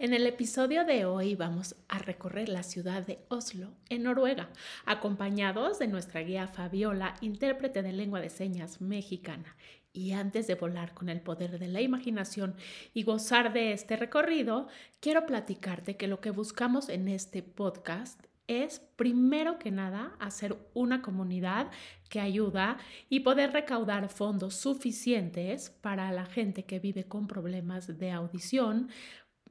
En el episodio de hoy vamos a recorrer la ciudad de Oslo, en Noruega, acompañados de nuestra guía Fabiola, intérprete de lengua de señas mexicana. Y antes de volar con el poder de la imaginación y gozar de este recorrido, quiero platicarte que lo que buscamos en este podcast es primero que nada hacer una comunidad que ayuda y poder recaudar fondos suficientes para la gente que vive con problemas de audición,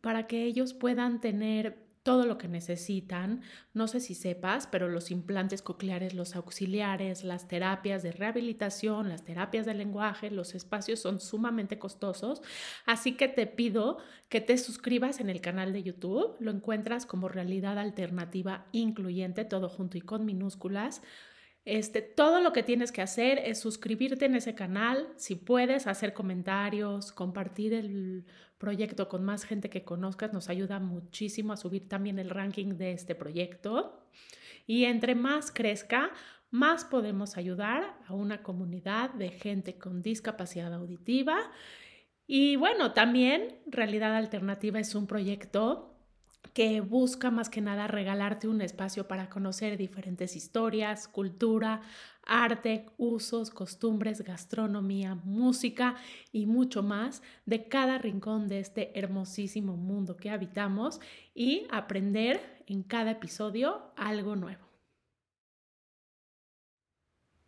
para que ellos puedan tener todo lo que necesitan. No sé si sepas, pero los implantes cocleares, los auxiliares, las terapias de rehabilitación, las terapias de lenguaje, los espacios son sumamente costosos. Así que te pido que te suscribas en el canal de YouTube. Lo encuentras como realidad alternativa incluyente, todo junto y con minúsculas. Este, todo lo que tienes que hacer es suscribirte en ese canal, si puedes hacer comentarios, compartir el proyecto con más gente que conozcas, nos ayuda muchísimo a subir también el ranking de este proyecto. Y entre más crezca, más podemos ayudar a una comunidad de gente con discapacidad auditiva. Y bueno, también Realidad Alternativa es un proyecto que busca más que nada regalarte un espacio para conocer diferentes historias, cultura, arte, usos, costumbres, gastronomía, música y mucho más de cada rincón de este hermosísimo mundo que habitamos y aprender en cada episodio algo nuevo.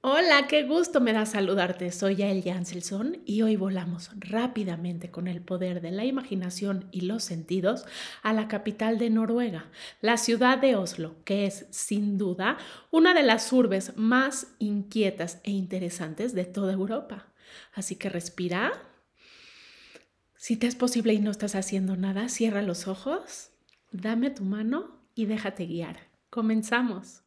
Hola, qué gusto me da saludarte. Soy Yael Janselson y hoy volamos rápidamente con el poder de la imaginación y los sentidos a la capital de Noruega, la ciudad de Oslo, que es sin duda una de las urbes más inquietas e interesantes de toda Europa. Así que respira. Si te es posible y no estás haciendo nada, cierra los ojos, dame tu mano y déjate guiar. Comenzamos.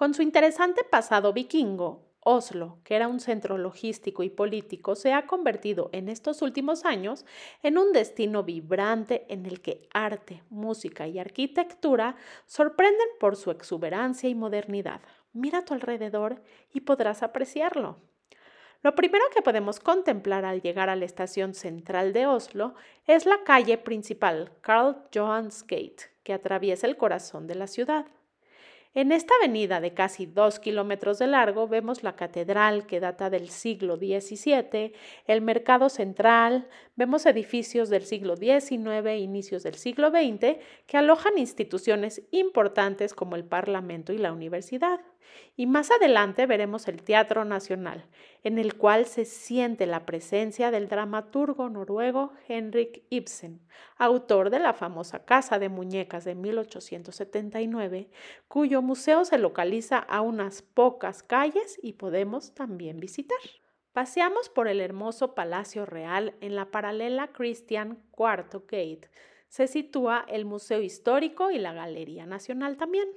Con su interesante pasado vikingo, Oslo, que era un centro logístico y político, se ha convertido en estos últimos años en un destino vibrante en el que arte, música y arquitectura sorprenden por su exuberancia y modernidad. Mira a tu alrededor y podrás apreciarlo. Lo primero que podemos contemplar al llegar a la estación central de Oslo es la calle principal, Karl Johans Gate, que atraviesa el corazón de la ciudad. En esta avenida de casi dos kilómetros de largo vemos la catedral que data del siglo XVII, el mercado central, vemos edificios del siglo XIX inicios del siglo XX que alojan instituciones importantes como el Parlamento y la universidad. Y más adelante veremos el Teatro Nacional, en el cual se siente la presencia del dramaturgo noruego Henrik Ibsen, autor de la famosa Casa de Muñecas de 1879, cuyo museo se localiza a unas pocas calles y podemos también visitar. Paseamos por el hermoso Palacio Real en la paralela Christian IV Gate. Se sitúa el Museo Histórico y la Galería Nacional también.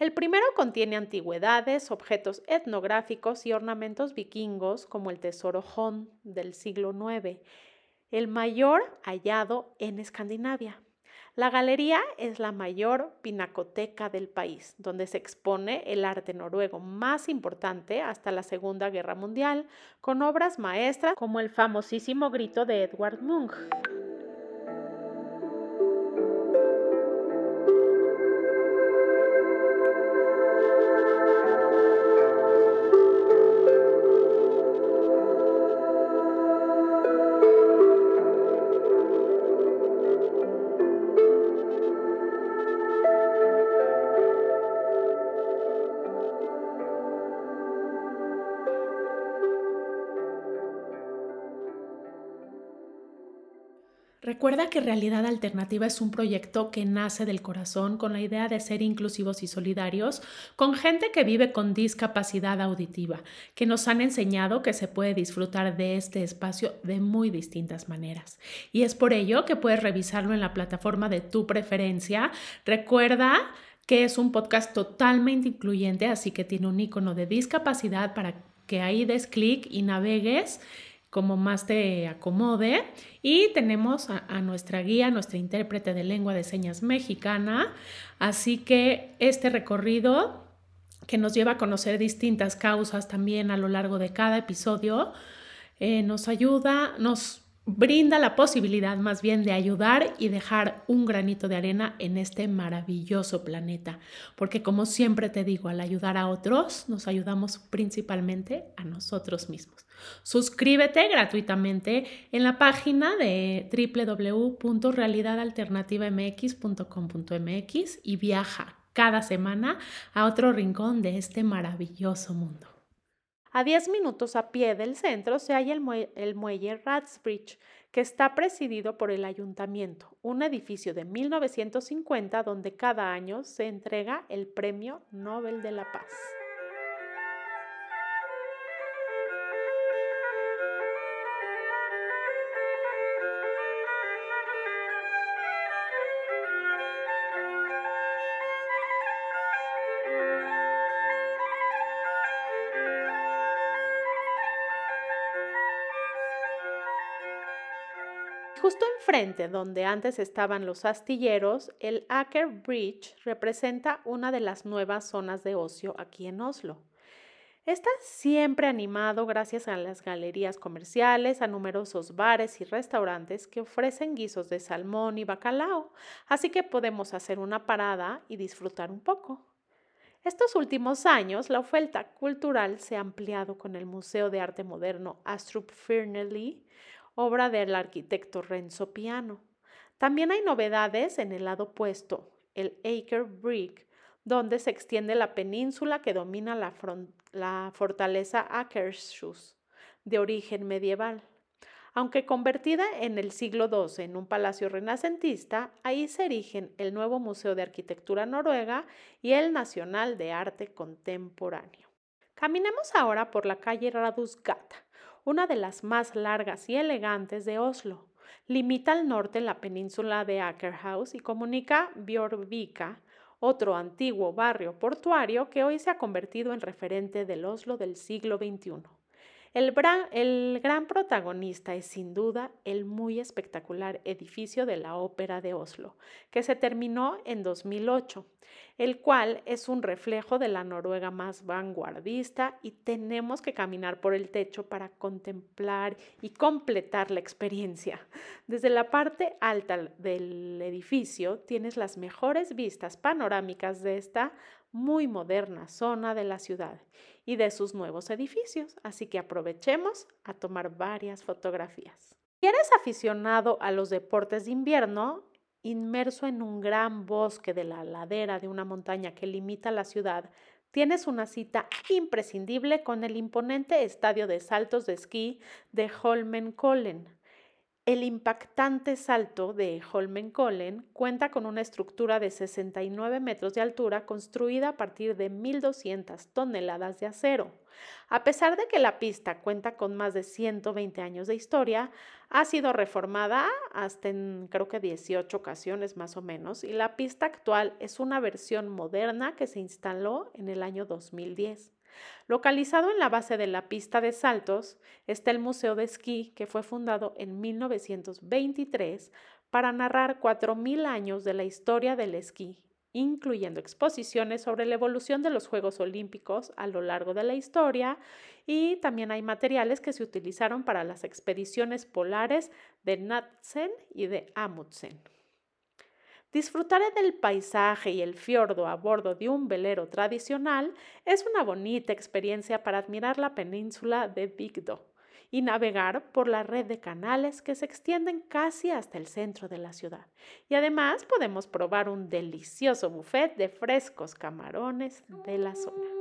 El primero contiene antigüedades, objetos etnográficos y ornamentos vikingos como el tesoro Hon del siglo IX, el mayor hallado en Escandinavia. La galería es la mayor pinacoteca del país, donde se expone el arte noruego más importante hasta la Segunda Guerra Mundial, con obras maestras como el famosísimo grito de Edward Munch. Recuerda que Realidad Alternativa es un proyecto que nace del corazón con la idea de ser inclusivos y solidarios con gente que vive con discapacidad auditiva, que nos han enseñado que se puede disfrutar de este espacio de muy distintas maneras. Y es por ello que puedes revisarlo en la plataforma de tu preferencia. Recuerda que es un podcast totalmente incluyente, así que tiene un icono de discapacidad para que ahí des clic y navegues como más te acomode. Y tenemos a, nuestra guía, nuestra intérprete de lengua de señas mexicana. Así que este recorrido que nos lleva a conocer distintas causas también a lo largo de cada episodio, eh, nos ayuda, nos brinda la posibilidad más bien de ayudar y dejar un granito de arena en este maravilloso planeta. Porque como siempre te digo, al ayudar a otros, nos ayudamos principalmente a nosotros mismos. Suscríbete gratuitamente en la página de www.realidadalternativamx.com.mx y viaja cada semana a otro rincón de este maravilloso mundo. A 10 minutos a pie del centro se halla el, muelle Ratsbridge, que está presidido por el ayuntamiento, un edificio de 1950 donde cada año se entrega el Premio Nobel de la Paz. Justo enfrente, donde antes estaban los astilleros, el Aker Bridge representa una de las nuevas zonas de ocio aquí en Oslo. Está siempre animado gracias a las galerías comerciales, a numerosos bares y restaurantes que ofrecen guisos de salmón y bacalao, así que podemos hacer una parada y disfrutar un poco. Estos últimos años, la oferta cultural se ha ampliado con el Museo de Arte Moderno Astrup Fearnley, obra del arquitecto Renzo Piano. También hay novedades en el lado opuesto, el Aker Brick, donde se extiende la península que domina la, la fortaleza Akershus, de origen medieval. Aunque convertida en el siglo XII en un palacio renacentista, ahí se erigen el nuevo Museo de Arquitectura Noruega y el Nacional de Arte Contemporáneo. Caminemos ahora por la calle Radusgata, una de las más largas y elegantes de Oslo. Limita al norte la península de Akerhouse y comunica Bjorvika, otro antiguo barrio portuario que hoy se ha convertido en referente del Oslo del siglo XXI. El, gran protagonista es sin duda el muy espectacular edificio de la Ópera de Oslo, que se terminó en 2008, el cual es un reflejo de la Noruega más vanguardista y tenemos que caminar por el techo para contemplar y completar la experiencia. Desde la parte alta del edificio tienes las mejores vistas panorámicas de esta muy moderna zona de la ciudad y de sus nuevos edificios, así que aprovechemos a tomar varias fotografías. Si eres aficionado a los deportes de invierno, inmerso en un gran bosque de la ladera de una montaña que limita la ciudad, tienes una cita imprescindible con el imponente estadio de saltos de esquí de Holmenkollen el impactante salto de Holmenkollen cuenta con una estructura de 69 metros de altura construida a partir de 1.200 toneladas de acero. A pesar de que la pista cuenta con más de 120 años de historia, ha sido reformada hasta en creo que 18 ocasiones más o menos y la pista actual es una versión moderna que se instaló en el año 2010. Localizado en la base de la pista de saltos está el Museo de Esquí, que fue fundado en 1923 para narrar 4.000 años de la historia del esquí, incluyendo exposiciones sobre la evolución de los Juegos Olímpicos a lo largo de la historia y también hay materiales que se utilizaron para las expediciones polares de Nansen y de Amundsen. Disfrutar del paisaje y el fiordo a bordo de un velero tradicional es una bonita experiencia para admirar la península de Vigdo y navegar por la red de canales que se extienden casi hasta el centro de la ciudad. Y además podemos probar un delicioso buffet de frescos camarones de la zona.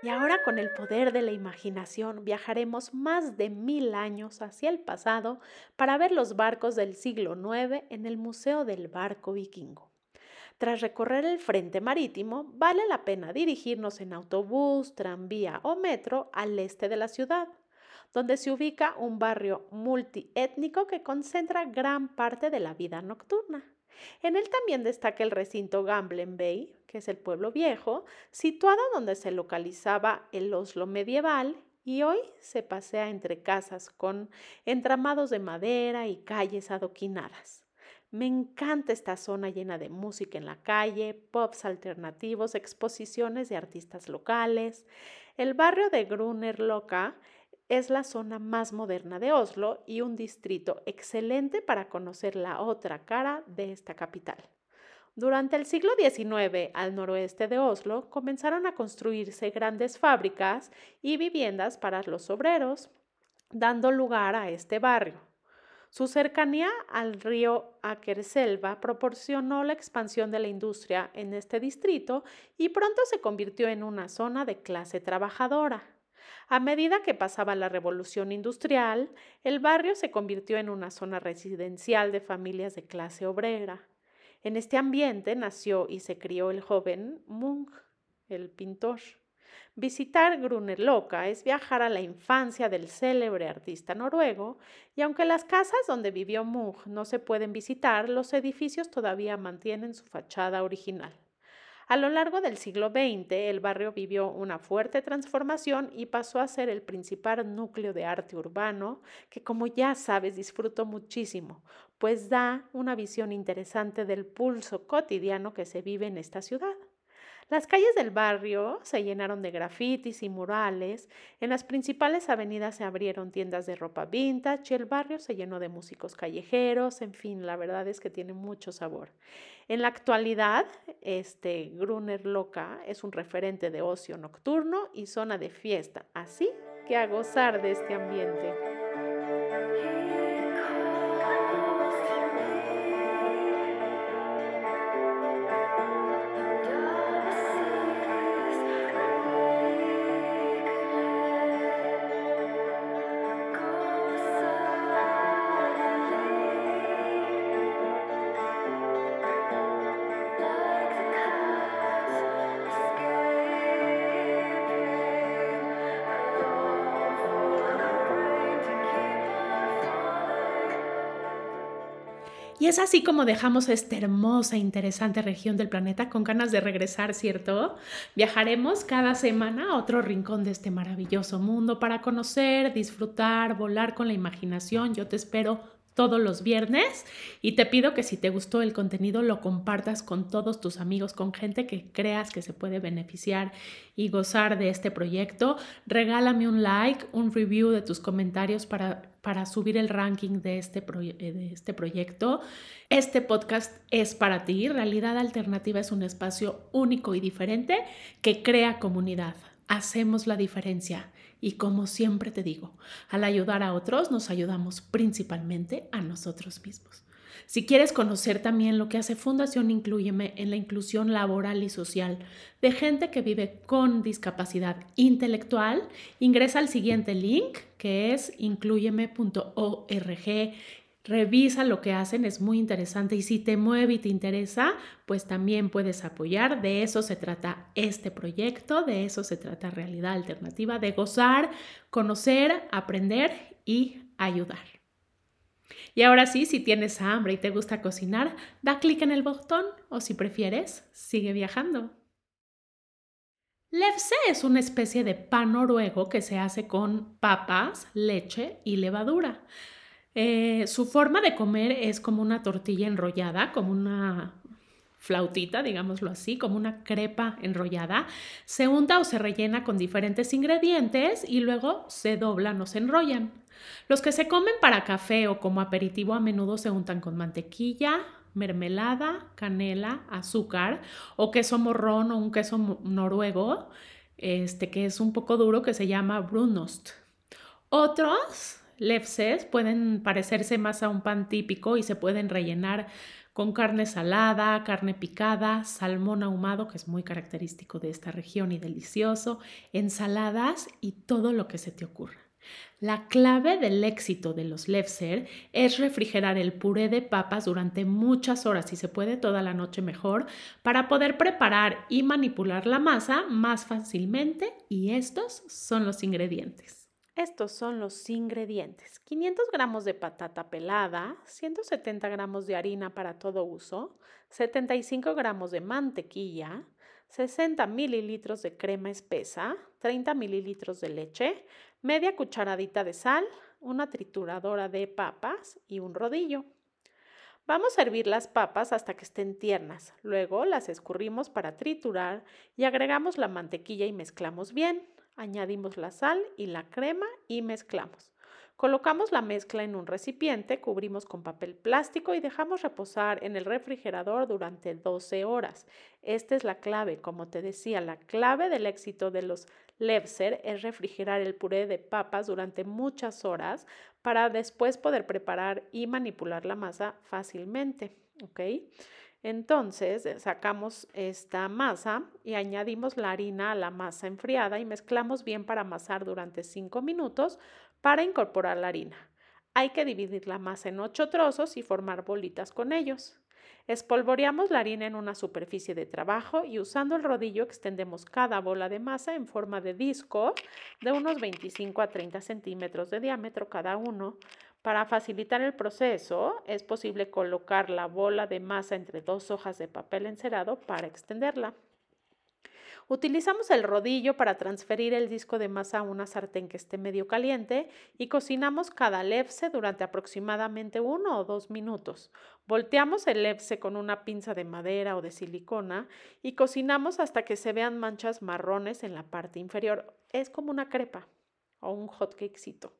Y ahora con el poder de la imaginación viajaremos más de mil años hacia el pasado para ver los barcos del siglo IX en el Museo del Barco Vikingo. Tras recorrer el frente marítimo, vale la pena dirigirnos en autobús, tranvía o metro al este de la ciudad, donde se ubica un barrio multiétnico que concentra gran parte de la vida nocturna. En él también destaca el recinto Gamblen Bay, que es el pueblo viejo, situado donde se localizaba el Oslo medieval y hoy se pasea entre casas con entramados de madera y calles adoquinadas. Me encanta esta zona llena de música en la calle, pops alternativos, exposiciones de artistas locales. El barrio de Gruner Loca es la zona más moderna de Oslo y un distrito excelente para conocer la otra cara de esta capital. Durante el siglo XIX, al noroeste de Oslo, comenzaron a construirse grandes fábricas y viviendas para los obreros, dando lugar a este barrio. Su cercanía al río Akerselva proporcionó la expansión de la industria en este distrito y pronto se convirtió en una zona de clase trabajadora. A medida que pasaba la revolución industrial, el barrio se convirtió en una zona residencial de familias de clase obrera. En este ambiente nació y se crió el joven Munch, el pintor. Visitar Grunerloka es viajar a la infancia del célebre artista noruego, y aunque las casas donde vivió Munch no se pueden visitar, los edificios todavía mantienen su fachada original. A lo largo del siglo XX, el barrio vivió una fuerte transformación y pasó a ser el principal núcleo de arte urbano, que como ya sabes disfruto muchísimo, pues da una visión interesante del pulso cotidiano que se vive en esta ciudad. Las calles del barrio se llenaron de grafitis y murales, en las principales avenidas se abrieron tiendas de ropa vintage y el barrio se llenó de músicos callejeros, en fin, la verdad es que tiene mucho sabor. En la actualidad, este Gruner Loca es un referente de ocio nocturno y zona de fiesta, así que a gozar de este ambiente. Es así como dejamos esta hermosa e interesante región del planeta con ganas de regresar, ¿cierto? Viajaremos cada semana a otro rincón de este maravilloso mundo para conocer, disfrutar, volar con la imaginación. Yo te espero todos los viernes y te pido que si te gustó el contenido lo compartas con todos tus amigos, con gente que creas que se puede beneficiar y gozar de este proyecto. Regálame un like, un review de tus comentarios para, para subir el ranking de este, eh, de este proyecto. Este podcast es para ti. Realidad Alternativa es un espacio único y diferente que crea comunidad. Hacemos la diferencia. Y como siempre te digo, al ayudar a otros nos ayudamos principalmente a nosotros mismos. Si quieres conocer también lo que hace Fundación Incluyeme en la inclusión laboral y social de gente que vive con discapacidad intelectual, ingresa al siguiente link que es incluyeme.org Revisa lo que hacen, es muy interesante y si te mueve y te interesa, pues también puedes apoyar. De eso se trata este proyecto, de eso se trata Realidad Alternativa, de gozar, conocer, aprender y ayudar. Y ahora sí, si tienes hambre y te gusta cocinar, da clic en el botón o si prefieres, sigue viajando. Lefse es una especie de pan noruego que se hace con papas, leche y levadura. Eh, su forma de comer es como una tortilla enrollada, como una flautita, digámoslo así, como una crepa enrollada. Se unta o se rellena con diferentes ingredientes y luego se doblan o se enrollan. Los que se comen para café o como aperitivo a menudo se untan con mantequilla, mermelada, canela, azúcar o queso morrón o un queso noruego, este que es un poco duro que se llama brunost. Otros lefses pueden parecerse más a un pan típico y se pueden rellenar con carne salada, carne picada, salmón ahumado, que es muy característico de esta región y delicioso, ensaladas y todo lo que se te ocurra. La clave del éxito de los Lefser es refrigerar el puré de papas durante muchas horas, y se puede toda la noche mejor, para poder preparar y manipular la masa más fácilmente y estos son los ingredientes. Estos son los ingredientes. 500 gramos de patata pelada, 170 gramos de harina para todo uso, 75 gramos de mantequilla, 60 mililitros de crema espesa, 30 mililitros de leche, media cucharadita de sal, una trituradora de papas y un rodillo. Vamos a hervir las papas hasta que estén tiernas. Luego las escurrimos para triturar y agregamos la mantequilla y mezclamos bien. Añadimos la sal y la crema y mezclamos. Colocamos la mezcla en un recipiente, cubrimos con papel plástico y dejamos reposar en el refrigerador durante 12 horas. Esta es la clave, como te decía, la clave del éxito de los Levser es refrigerar el puré de papas durante muchas horas para después poder preparar y manipular la masa fácilmente. ¿Ok? Entonces sacamos esta masa y añadimos la harina a la masa enfriada y mezclamos bien para amasar durante 5 minutos para incorporar la harina. Hay que dividir la masa en ocho trozos y formar bolitas con ellos. Espolvoreamos la harina en una superficie de trabajo y usando el rodillo extendemos cada bola de masa en forma de disco de unos 25 a 30 centímetros de diámetro cada uno. Para facilitar el proceso es posible colocar la bola de masa entre dos hojas de papel encerado para extenderla. Utilizamos el rodillo para transferir el disco de masa a una sartén que esté medio caliente y cocinamos cada lefse durante aproximadamente uno o dos minutos. Volteamos el lefse con una pinza de madera o de silicona y cocinamos hasta que se vean manchas marrones en la parte inferior. Es como una crepa o un hot cakecito.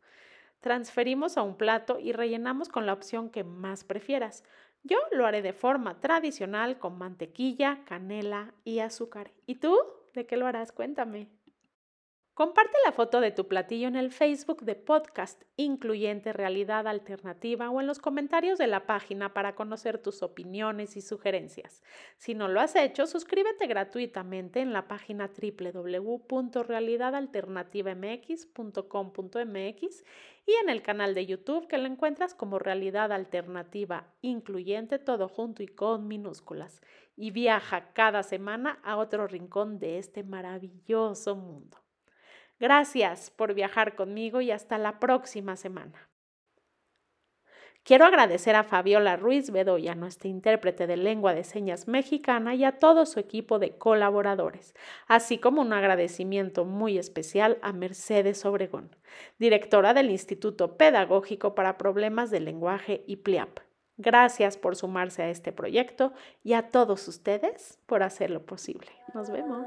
Transferimos a un plato y rellenamos con la opción que más prefieras. Yo lo haré de forma tradicional con mantequilla, canela y azúcar. ¿Y tú? ¿De qué lo harás? Cuéntame. Comparte la foto de tu platillo en el Facebook de Podcast Incluyente Realidad Alternativa o en los comentarios de la página para conocer tus opiniones y sugerencias. Si no lo has hecho, suscríbete gratuitamente en la página www.realidadalternativamx.com.mx y en el canal de YouTube que lo encuentras como Realidad Alternativa Incluyente, todo junto y con minúsculas. Y viaja cada semana a otro rincón de este maravilloso mundo. Gracias por viajar conmigo y hasta la próxima semana. Quiero agradecer a Fabiola Ruiz Bedoya, nuestra intérprete de lengua de señas mexicana, y a todo su equipo de colaboradores, así como un agradecimiento muy especial a Mercedes Obregón, directora del Instituto Pedagógico para Problemas de Lenguaje y PLIAP. Gracias por sumarse a este proyecto y a todos ustedes por hacerlo posible. Nos vemos.